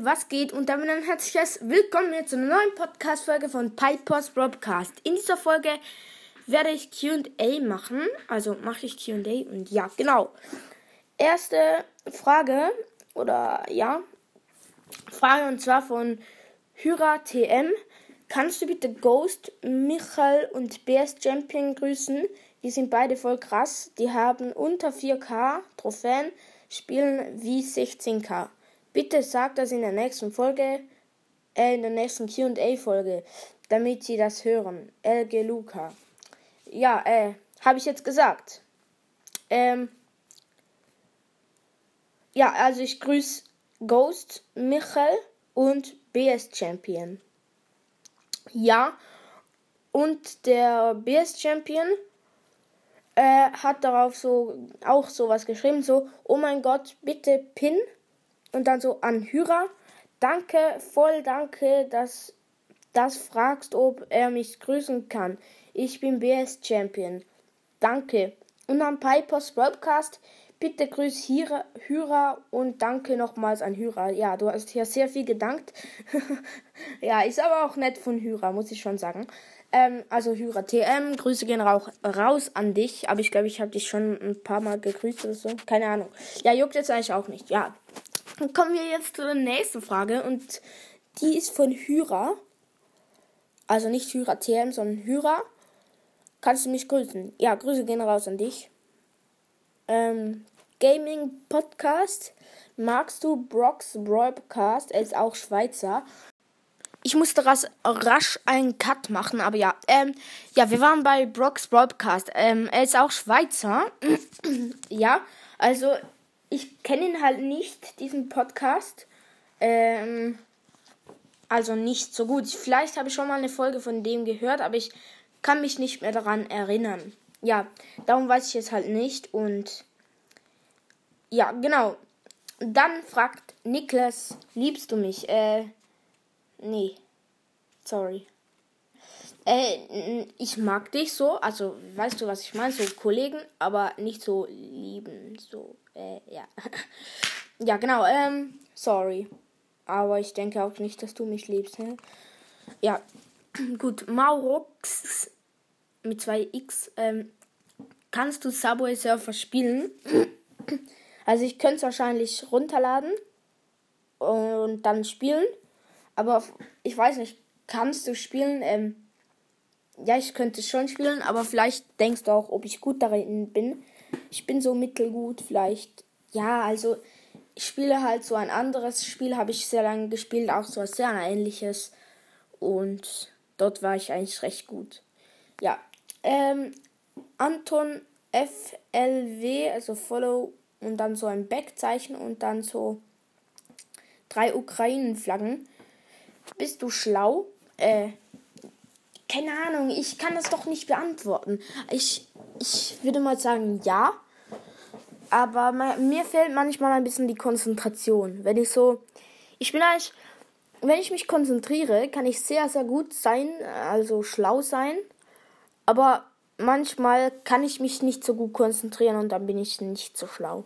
was geht? Und damit ein herzliches Willkommen zu einer neuen Podcast-Folge von Pipers Broadcast. In dieser Folge werde ich QA machen. Also mache ich QA und ja, genau. Erste Frage oder ja, Frage und zwar von Hyra TM. Kannst du bitte Ghost, Michael und BS Champion grüßen? Die sind beide voll krass. Die haben unter 4K Trophäen, spielen wie 16K. Bitte sag das in der nächsten Folge, äh, in der nächsten QA-Folge, damit sie das hören. LG Luca. Ja, äh, habe ich jetzt gesagt. Ähm, ja, also ich grüße Ghost, Michael und BS Champion. Ja, und der BS Champion äh, hat darauf so auch sowas geschrieben, so, oh mein Gott, bitte Pin und dann so an Hyra. Danke, voll danke, dass das fragst, ob er mich grüßen kann. Ich bin BS Champion. Danke. Und an Pipers Podcast, bitte grüß Hyra, Hyra und danke nochmals an Hyra. Ja, du hast hier sehr viel gedankt. ja, ist aber auch nett von Hyra, muss ich schon sagen. Ähm, also Hyra TM, Grüße gehen auch raus an dich. Aber ich glaube, ich habe dich schon ein paar Mal gegrüßt oder so. Keine Ahnung. Ja, juckt jetzt eigentlich auch nicht. Ja, kommen wir jetzt zur nächsten Frage und die ist von Hyra. Also nicht Hyra TM, sondern Hyra. Kannst du mich grüßen? Ja, Grüße gehen raus an dich. Ähm, Gaming Podcast. Magst du Brock's Broadcast? Er ist auch Schweizer. Ich musste rasch, rasch einen Cut machen, aber ja. Ähm, ja, wir waren bei Brock's Broadcast. Ähm, er ist auch Schweizer. ja, also ich kenne ihn halt nicht, diesen Podcast. Ähm, also nicht so gut. Vielleicht habe ich schon mal eine Folge von dem gehört, aber ich kann mich nicht mehr daran erinnern. Ja, darum weiß ich es halt nicht. Und ja, genau. Dann fragt Niklas, liebst du mich? Äh, nee. Sorry. Äh, ich mag dich so, also weißt du, was ich meine? So Kollegen, aber nicht so lieben, so, äh, ja. ja, genau, ähm, sorry. Aber ich denke auch nicht, dass du mich liebst, hä? Ja, gut, Maurox mit zwei X, ähm, kannst du Subway Surfer spielen? Also ich könnte es wahrscheinlich runterladen und dann spielen, aber ich weiß nicht, kannst du spielen, ähm, ja, ich könnte schon spielen, aber vielleicht denkst du auch, ob ich gut darin bin. Ich bin so mittelgut, vielleicht. Ja, also ich spiele halt so ein anderes Spiel, habe ich sehr lange gespielt, auch so ein sehr ähnliches. Und dort war ich eigentlich recht gut. Ja, ähm, Anton FLW, also Follow und dann so ein Backzeichen und dann so drei Ukrainen-Flaggen. Bist du schlau? Äh, keine Ahnung, ich kann das doch nicht beantworten. Ich, ich würde mal sagen, ja. Aber mir fehlt manchmal ein bisschen die Konzentration. Wenn ich so. Ich bin eigentlich. Wenn ich mich konzentriere, kann ich sehr, sehr gut sein, also schlau sein. Aber manchmal kann ich mich nicht so gut konzentrieren und dann bin ich nicht so schlau.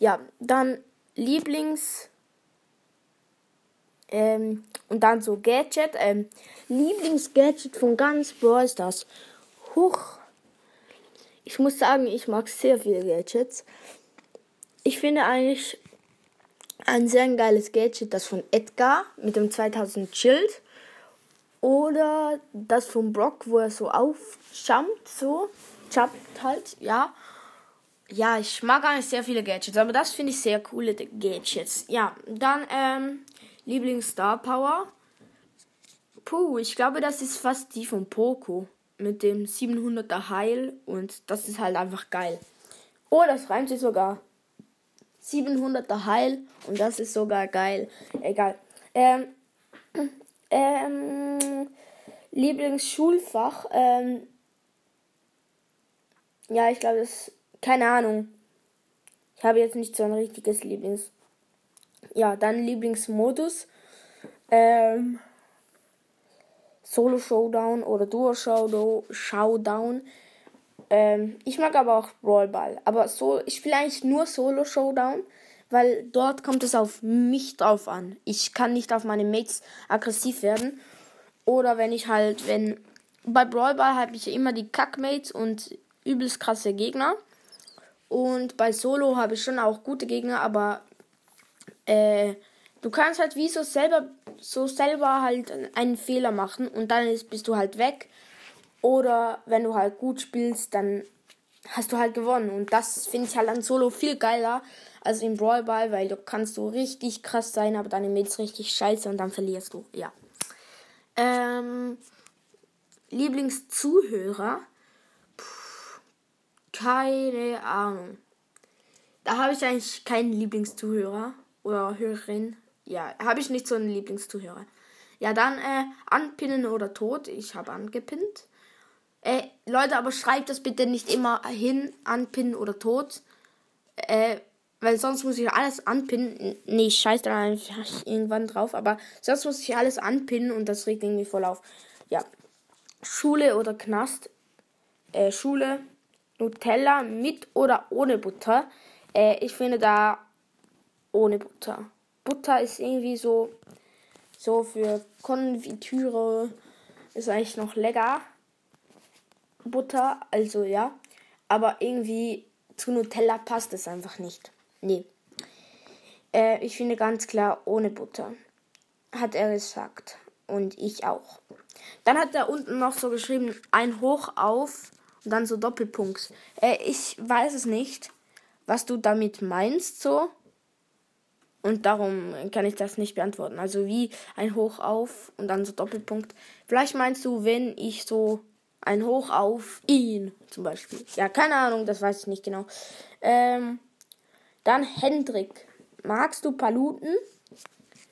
Ja, dann Lieblings. Ähm, und dann so Gadget. Ähm, Lieblingsgadget von ganz Brawl Stars. Huch. Ich muss sagen, ich mag sehr viele Gadgets. Ich finde eigentlich ein sehr geiles Gadget, das von Edgar mit dem 2000 Schild. Oder das von Brock, wo er so aufjumpt, so. Jumpt halt, ja. Ja, ich mag eigentlich sehr viele Gadgets, aber das finde ich sehr coole Gadgets. Ja, dann, ähm, Lieblings-Star Power. Puh, ich glaube, das ist fast die von Poco. Mit dem 700er Heil. Und das ist halt einfach geil. Oh, das reimt sich sogar. 700er Heil. Und das ist sogar geil. Egal. Ähm. Ähm. Lieblingsschulfach. Ähm. Ja, ich glaube, das. Keine Ahnung. Ich habe jetzt nicht so ein richtiges Lieblings. Ja, dann Lieblingsmodus. Ähm. Solo Showdown oder Duo Showdown. Ähm, ich mag aber auch Brawl Ball. Aber so, ich spiele eigentlich nur Solo Showdown, weil dort kommt es auf mich drauf an. Ich kann nicht auf meine Mates aggressiv werden. Oder wenn ich halt, wenn bei Brawl Ball habe ich immer die Kackmates und übelst krasse Gegner. Und bei Solo habe ich schon auch gute Gegner, aber äh, du kannst halt wie so selber, so selber halt einen Fehler machen und dann ist, bist du halt weg. Oder wenn du halt gut spielst, dann hast du halt gewonnen. Und das finde ich halt an Solo viel geiler als im Brawl Ball, weil du kannst so richtig krass sein, aber deine Mates richtig scheiße und dann verlierst du. Ja. Ähm, Lieblingszuhörer? Puh, keine Ahnung. Da habe ich eigentlich keinen Lieblingszuhörer oder Hörerin. Ja, habe ich nicht so einen Lieblingszuhörer. Ja, dann äh, anpinnen oder tot. Ich habe angepinnt. Äh, Leute, aber schreibt das bitte nicht immer hin, anpinnen oder tot. Äh, weil sonst muss ich alles anpinnen. Nee, ich scheiße da einfach irgendwann drauf. Aber sonst muss ich alles anpinnen und das regt irgendwie voll auf. Ja. Schule oder Knast. Äh, Schule. Nutella mit oder ohne Butter. Äh, ich finde da ohne Butter. Butter ist irgendwie so, so für Konfitüre ist eigentlich noch lecker. Butter, also ja. Aber irgendwie zu Nutella passt es einfach nicht. Nee. Äh, ich finde ganz klar ohne Butter. Hat er gesagt. Und ich auch. Dann hat er unten noch so geschrieben, ein Hoch auf und dann so Doppelpunkt. Äh, ich weiß es nicht, was du damit meinst so. Und darum kann ich das nicht beantworten. Also wie ein Hoch auf und dann so Doppelpunkt. Vielleicht meinst du, wenn ich so ein Hoch auf ihn zum Beispiel. Ja, keine Ahnung, das weiß ich nicht genau. Ähm, dann Hendrik. Magst du Paluten?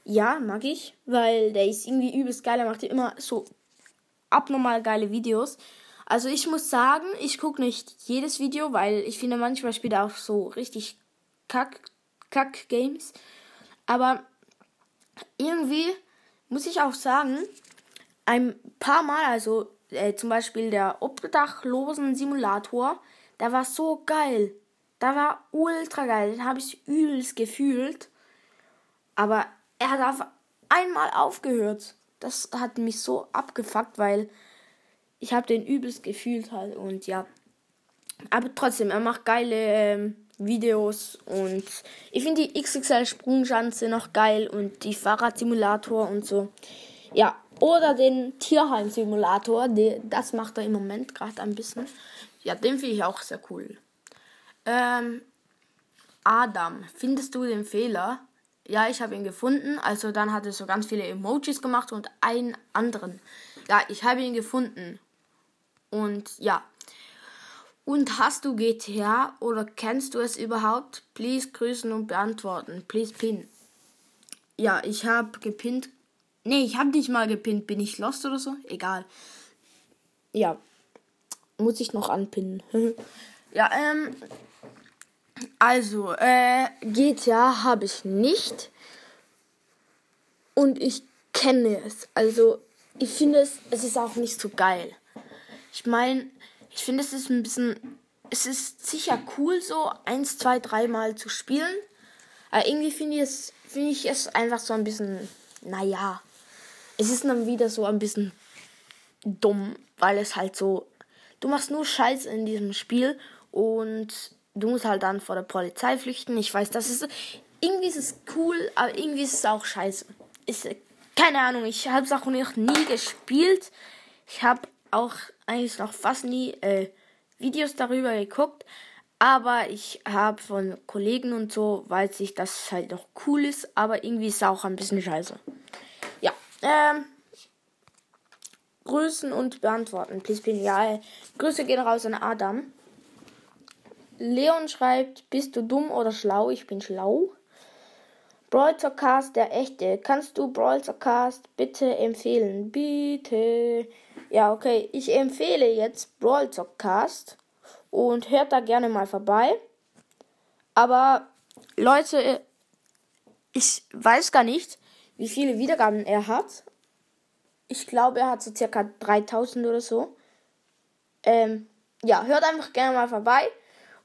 Ja, mag ich, weil der ist irgendwie übelst geil. Er macht immer so abnormal geile Videos. Also ich muss sagen, ich gucke nicht jedes Video, weil ich finde manchmal spielt er auch so richtig kack, kack Games. Aber irgendwie muss ich auch sagen, ein paar Mal, also äh, zum Beispiel der Obdachlosen Simulator, der war so geil. Da war ultra geil. Den habe ich übelst gefühlt. Aber er hat auf einmal aufgehört. Das hat mich so abgefuckt, weil ich habe den übelst gefühlt halt. Und ja. Aber trotzdem, er macht geile ähm, Videos. Und ich finde die XXL Sprungschanze noch geil. Und die Fahrradsimulator und so. Ja. Oder den Tierheim-Simulator. Das macht er im Moment gerade ein bisschen. Ja, den finde ich auch sehr cool. Ähm, Adam, findest du den Fehler? Ja, ich habe ihn gefunden. Also dann hat er so ganz viele Emojis gemacht und einen anderen. Ja, ich habe ihn gefunden. Und ja. Und hast du GTA oder kennst du es überhaupt? Please grüßen und beantworten. Please pin. Ja, ich habe gepinnt. Nee, ich habe nicht mal gepinnt. Bin ich lost oder so? Egal. Ja. Muss ich noch anpinnen. ja, ähm. Also, äh, GTA habe ich nicht. Und ich kenne es. Also, ich finde es, es ist auch nicht so geil. Ich meine, ich finde es ist ein bisschen, es ist sicher cool so, eins, zwei, dreimal zu spielen. Aber irgendwie finde ich es, finde ich es einfach so ein bisschen, naja. Es ist dann wieder so ein bisschen dumm, weil es halt so, du machst nur Scheiß in diesem Spiel und du musst halt dann vor der Polizei flüchten. Ich weiß, das ist irgendwie ist es cool, aber irgendwie ist es auch scheiße. Ist keine Ahnung, ich habe es auch noch nie gespielt. Ich habe auch eigentlich noch fast nie äh, Videos darüber geguckt, aber ich habe von Kollegen und so weiß ich, dass halt noch cool ist, aber irgendwie ist es auch ein bisschen scheiße. Ja, ähm Grüßen und beantworten. Please, please. Ja, Grüße gehen raus an Adam. Leon schreibt, bist du dumm oder schlau? Ich bin schlau. Brawl Cast, der echte. Kannst du Brawl Cast bitte empfehlen? Bitte. Ja, okay. Ich empfehle jetzt Brawl Cast und hört da gerne mal vorbei. Aber Leute, ich weiß gar nicht, wie viele Wiedergaben er hat. Ich glaube, er hat so circa 3000 oder so. Ähm, ja, hört einfach gerne mal vorbei.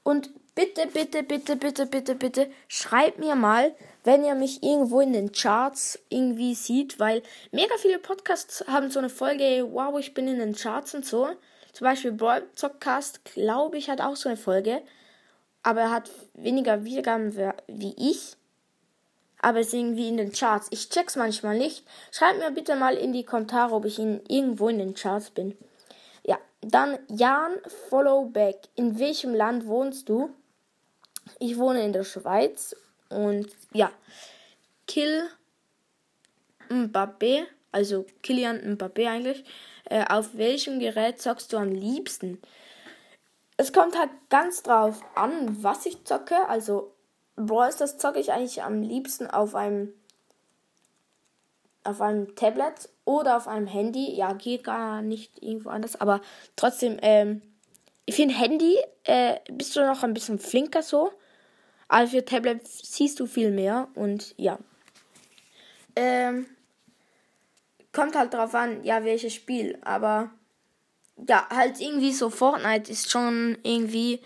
Und bitte, bitte, bitte, bitte, bitte, bitte, schreibt mir mal, wenn ihr mich irgendwo in den Charts irgendwie sieht, weil mega viele Podcasts haben so eine Folge, wow, ich bin in den Charts und so. Zum Beispiel Brawl Zockcast, glaube ich, hat auch so eine Folge. Aber er hat weniger Wiedergaben wie ich. Aber ist irgendwie in den Charts. Ich check's manchmal nicht. Schreibt mir bitte mal in die Kommentare, ob ich in, irgendwo in den Charts bin. Ja, dann Jan Followback. In welchem Land wohnst du? Ich wohne in der Schweiz. Und ja, Kill Mbappé, also Kilian Mbappé eigentlich. Äh, auf welchem Gerät zockst du am liebsten? Es kommt halt ganz drauf an, was ich zocke. Also Brawl das zocke ich eigentlich am liebsten auf einem auf einem Tablet oder auf einem Handy. Ja, geht gar nicht irgendwo anders, aber trotzdem, ähm, ich finde Handy äh, bist du noch ein bisschen flinker so. Aber für Tablet siehst du viel mehr und ja. Ähm, kommt halt drauf an, ja, welches Spiel. Aber ja, halt irgendwie so Fortnite ist schon irgendwie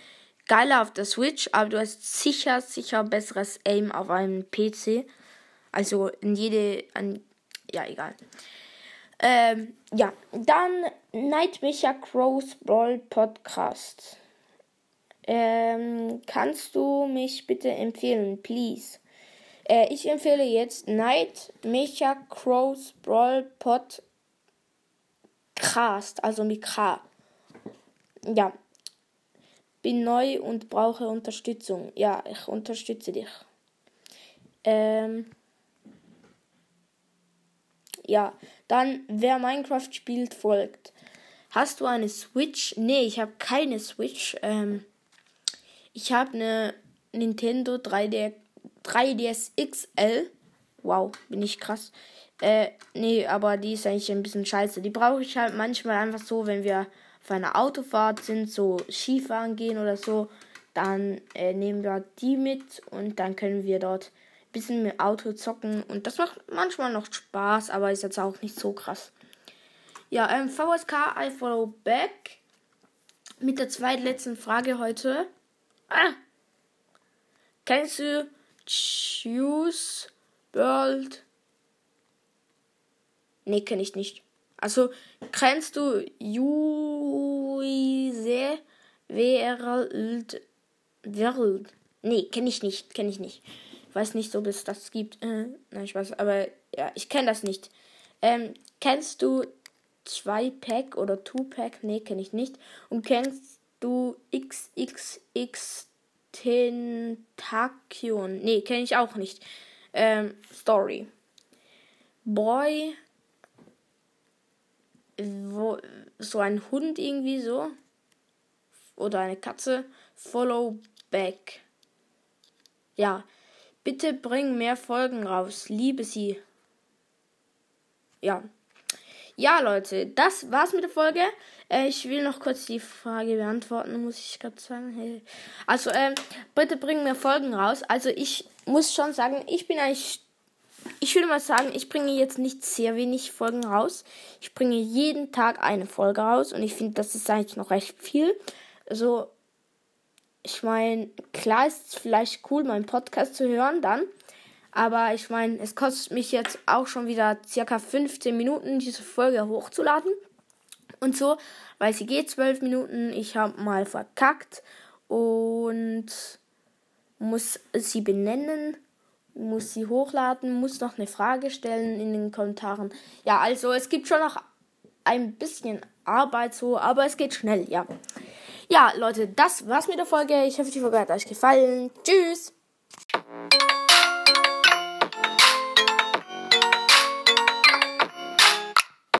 geiler auf der Switch, aber du hast sicher, sicher besseres Aim auf einem PC. Also in jede, an, ja, egal. Ähm, ja, dann Nightmecher Crows Brawl Podcast. Ähm, kannst du mich bitte empfehlen, please? Äh, ich empfehle jetzt Night Mecha Crows Brawl Podcast, also mit K. Ja. Bin neu und brauche Unterstützung. Ja, ich unterstütze dich. Ähm. Ja, dann wer Minecraft spielt, folgt. Hast du eine Switch? Nee, ich habe keine Switch. Ähm, ich habe eine Nintendo 3D, 3DS XL. Wow, bin ich krass. Äh, nee, aber die ist eigentlich ein bisschen scheiße. Die brauche ich halt manchmal einfach so, wenn wir auf einer Autofahrt sind, so Skifahren gehen oder so. Dann äh, nehmen wir die mit und dann können wir dort ein bisschen mit Auto zocken. Und das macht manchmal noch Spaß, aber ist jetzt auch nicht so krass. Ja, ähm, VSK, I follow back. Mit der zweitletzten Frage heute. Ah. Kennst du Choose World? Nee, kenne ich nicht. Also, kennst du Juise World? World? Nee, kenne ich nicht. Kenne ich nicht. Ich weiß nicht, ob es das gibt. Äh, nein, ich weiß, aber ja, ich kenne das nicht. Ähm, kennst du 2-Pack oder 2-Pack? Nee, kenne ich nicht. Und kennst du XXX Tentakion. Nee, kenne ich auch nicht. Ähm, Story. Boy. Wo, so ein Hund irgendwie so. Oder eine Katze. Follow back. Ja. Bitte bring mehr Folgen raus. Liebe sie. Ja. Ja, Leute, das war's mit der Folge. Äh, ich will noch kurz die Frage beantworten, muss ich gerade sagen. Hey. Also, ähm, bitte bringen mir Folgen raus. Also, ich muss schon sagen, ich bin eigentlich. Ich würde mal sagen, ich bringe jetzt nicht sehr wenig Folgen raus. Ich bringe jeden Tag eine Folge raus und ich finde, das ist eigentlich noch recht viel. Also, ich meine, klar ist es vielleicht cool, meinen Podcast zu hören dann. Aber ich meine, es kostet mich jetzt auch schon wieder circa 15 Minuten, diese Folge hochzuladen. Und so, weil sie geht 12 Minuten. Ich habe mal verkackt und muss sie benennen, muss sie hochladen, muss noch eine Frage stellen in den Kommentaren. Ja, also es gibt schon noch ein bisschen Arbeit so, aber es geht schnell, ja. Ja, Leute, das war's mit der Folge. Ich hoffe, die Folge hat euch gefallen. Tschüss!